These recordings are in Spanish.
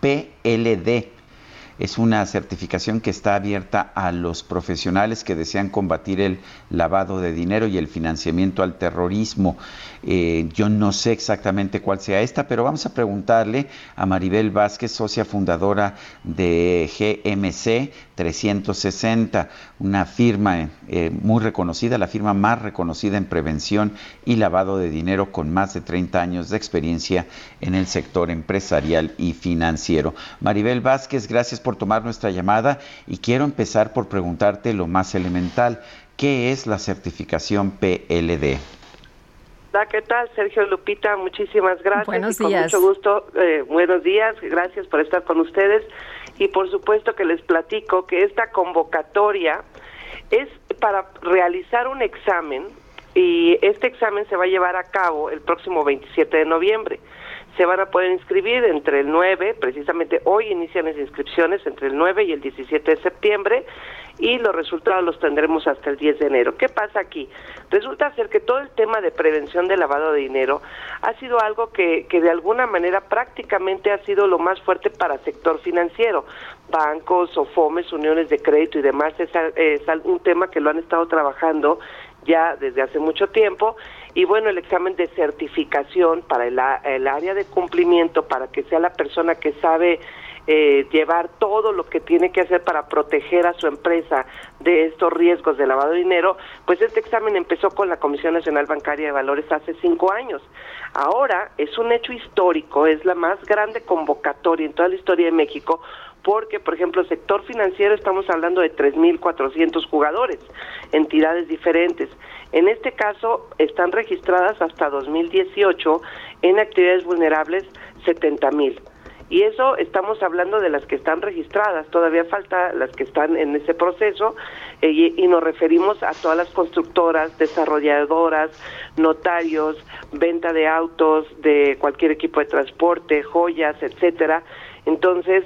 PLD. Es una certificación que está abierta a los profesionales que desean combatir el lavado de dinero y el financiamiento al terrorismo. Eh, yo no sé exactamente cuál sea esta, pero vamos a preguntarle a Maribel Vázquez, socia fundadora de GMC 360, una firma eh, muy reconocida, la firma más reconocida en prevención y lavado de dinero con más de 30 años de experiencia en el sector empresarial y financiero. Maribel Vázquez, gracias por tomar nuestra llamada y quiero empezar por preguntarte lo más elemental. ¿Qué es la certificación PLD? ¿qué tal? Sergio Lupita, muchísimas gracias. Buenos y con días. mucho gusto, eh, buenos días, gracias por estar con ustedes. Y por supuesto que les platico que esta convocatoria es para realizar un examen y este examen se va a llevar a cabo el próximo 27 de noviembre. Se van a poder inscribir entre el 9, precisamente hoy inician las inscripciones entre el 9 y el 17 de septiembre y los resultados los tendremos hasta el 10 de enero. ¿Qué pasa aquí? Resulta ser que todo el tema de prevención de lavado de dinero ha sido algo que, que de alguna manera prácticamente ha sido lo más fuerte para el sector financiero. Bancos, OFOMES, uniones de crédito y demás es, es un tema que lo han estado trabajando ya desde hace mucho tiempo y bueno el examen de certificación para el, el área de cumplimiento para que sea la persona que sabe eh, llevar todo lo que tiene que hacer para proteger a su empresa de estos riesgos de lavado de dinero, pues este examen empezó con la Comisión Nacional Bancaria de Valores hace cinco años. Ahora es un hecho histórico, es la más grande convocatoria en toda la historia de México porque, por ejemplo, sector financiero estamos hablando de 3.400 jugadores, entidades diferentes. En este caso, están registradas hasta 2018 en actividades vulnerables 70.000. Y eso estamos hablando de las que están registradas, todavía falta las que están en ese proceso eh, y, y, nos referimos a todas las constructoras, desarrolladoras, notarios, venta de autos, de cualquier equipo de transporte, joyas, etcétera. Entonces,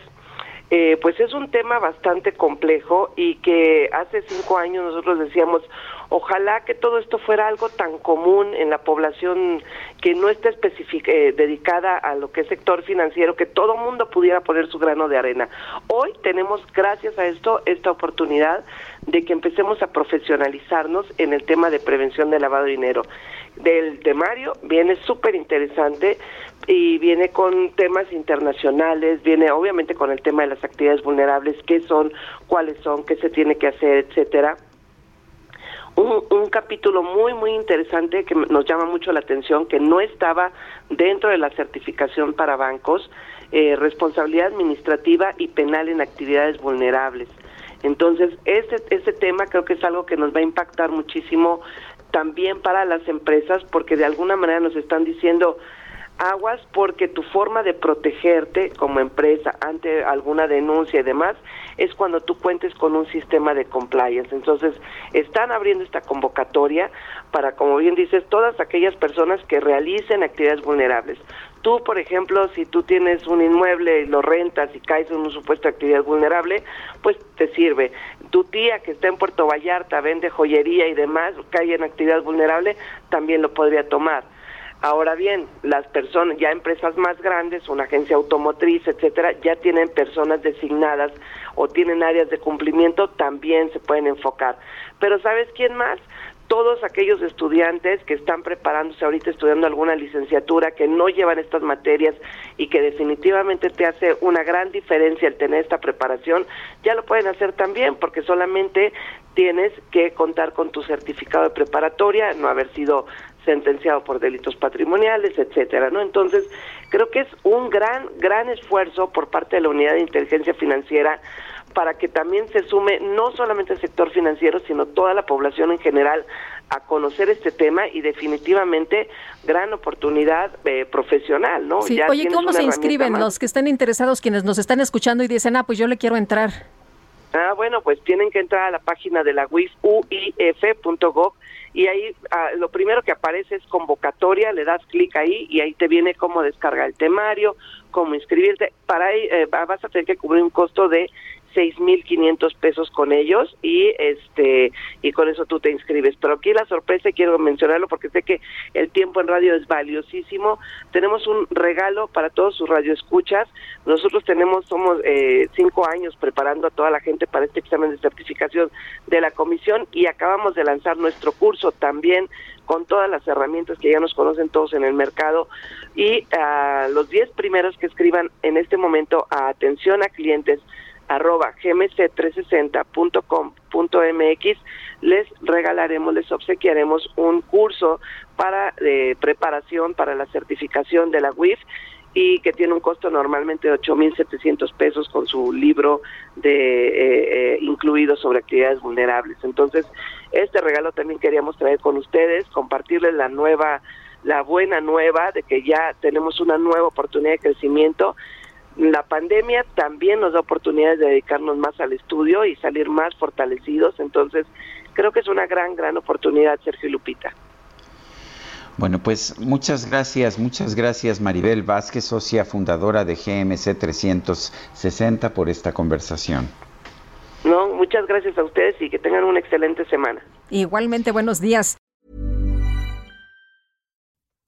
eh, pues es un tema bastante complejo y que hace cinco años nosotros decíamos, ojalá que todo esto fuera algo tan común en la población que no esté eh, dedicada a lo que es sector financiero, que todo mundo pudiera poner su grano de arena. Hoy tenemos, gracias a esto, esta oportunidad de que empecemos a profesionalizarnos en el tema de prevención de lavado de dinero. Del temario viene súper interesante y viene con temas internacionales, viene obviamente con el tema de las actividades vulnerables, qué son, cuáles son, qué se tiene que hacer, etcétera. Un, un, capítulo muy muy interesante que nos llama mucho la atención que no estaba dentro de la certificación para bancos eh, responsabilidad administrativa y penal en actividades vulnerables entonces ese ese tema creo que es algo que nos va a impactar muchísimo también para las empresas porque de alguna manera nos están diciendo aguas porque tu forma de protegerte como empresa ante alguna denuncia y demás es cuando tú cuentes con un sistema de compliance. Entonces, están abriendo esta convocatoria para, como bien dices, todas aquellas personas que realicen actividades vulnerables. Tú, por ejemplo, si tú tienes un inmueble y lo rentas y caes en un supuesto actividad vulnerable, pues te sirve. Tu tía que está en Puerto Vallarta, vende joyería y demás, cae en actividad vulnerable, también lo podría tomar Ahora bien, las personas, ya empresas más grandes, una agencia automotriz, etcétera, ya tienen personas designadas o tienen áreas de cumplimiento, también se pueden enfocar. Pero ¿sabes quién más? Todos aquellos estudiantes que están preparándose ahorita estudiando alguna licenciatura que no llevan estas materias y que definitivamente te hace una gran diferencia el tener esta preparación, ya lo pueden hacer también porque solamente tienes que contar con tu certificado de preparatoria, no haber sido sentenciado por delitos patrimoniales, etcétera, ¿no? Entonces, creo que es un gran gran esfuerzo por parte de la Unidad de Inteligencia Financiera para que también se sume no solamente el sector financiero, sino toda la población en general a conocer este tema y definitivamente gran oportunidad eh, profesional, ¿no? Sí. Oye, ¿cómo se inscriben los que estén interesados, quienes nos están escuchando y dicen, ah, pues yo le quiero entrar? Ah, bueno, pues tienen que entrar a la página de la UIF, uif.gov, y ahí ah, lo primero que aparece es convocatoria, le das clic ahí y ahí te viene cómo descargar el temario, cómo inscribirte. Para ahí eh, vas a tener que cubrir un costo de 6.500 pesos con ellos y este y con eso tú te inscribes. Pero aquí la sorpresa, quiero mencionarlo porque sé que el tiempo en radio es valiosísimo. Tenemos un regalo para todos sus radioescuchas. Nosotros tenemos, somos eh, cinco años preparando a toda la gente para este examen de certificación de la comisión y acabamos de lanzar nuestro curso también con todas las herramientas que ya nos conocen todos en el mercado y a los 10 primeros que escriban en este momento a atención a clientes arroba gmc360.com.mx les regalaremos, les obsequiaremos un curso para de preparación para la certificación de la WIF y que tiene un costo normalmente de 8.700 pesos con su libro de eh, eh, incluido sobre actividades vulnerables. Entonces, este regalo también queríamos traer con ustedes, compartirles la nueva, la buena nueva de que ya tenemos una nueva oportunidad de crecimiento la pandemia también nos da oportunidades de dedicarnos más al estudio y salir más fortalecidos, entonces creo que es una gran, gran oportunidad, Sergio Lupita. Bueno, pues muchas gracias, muchas gracias Maribel Vázquez, socia fundadora de GMC 360 por esta conversación. No, muchas gracias a ustedes y que tengan una excelente semana. Igualmente, buenos días.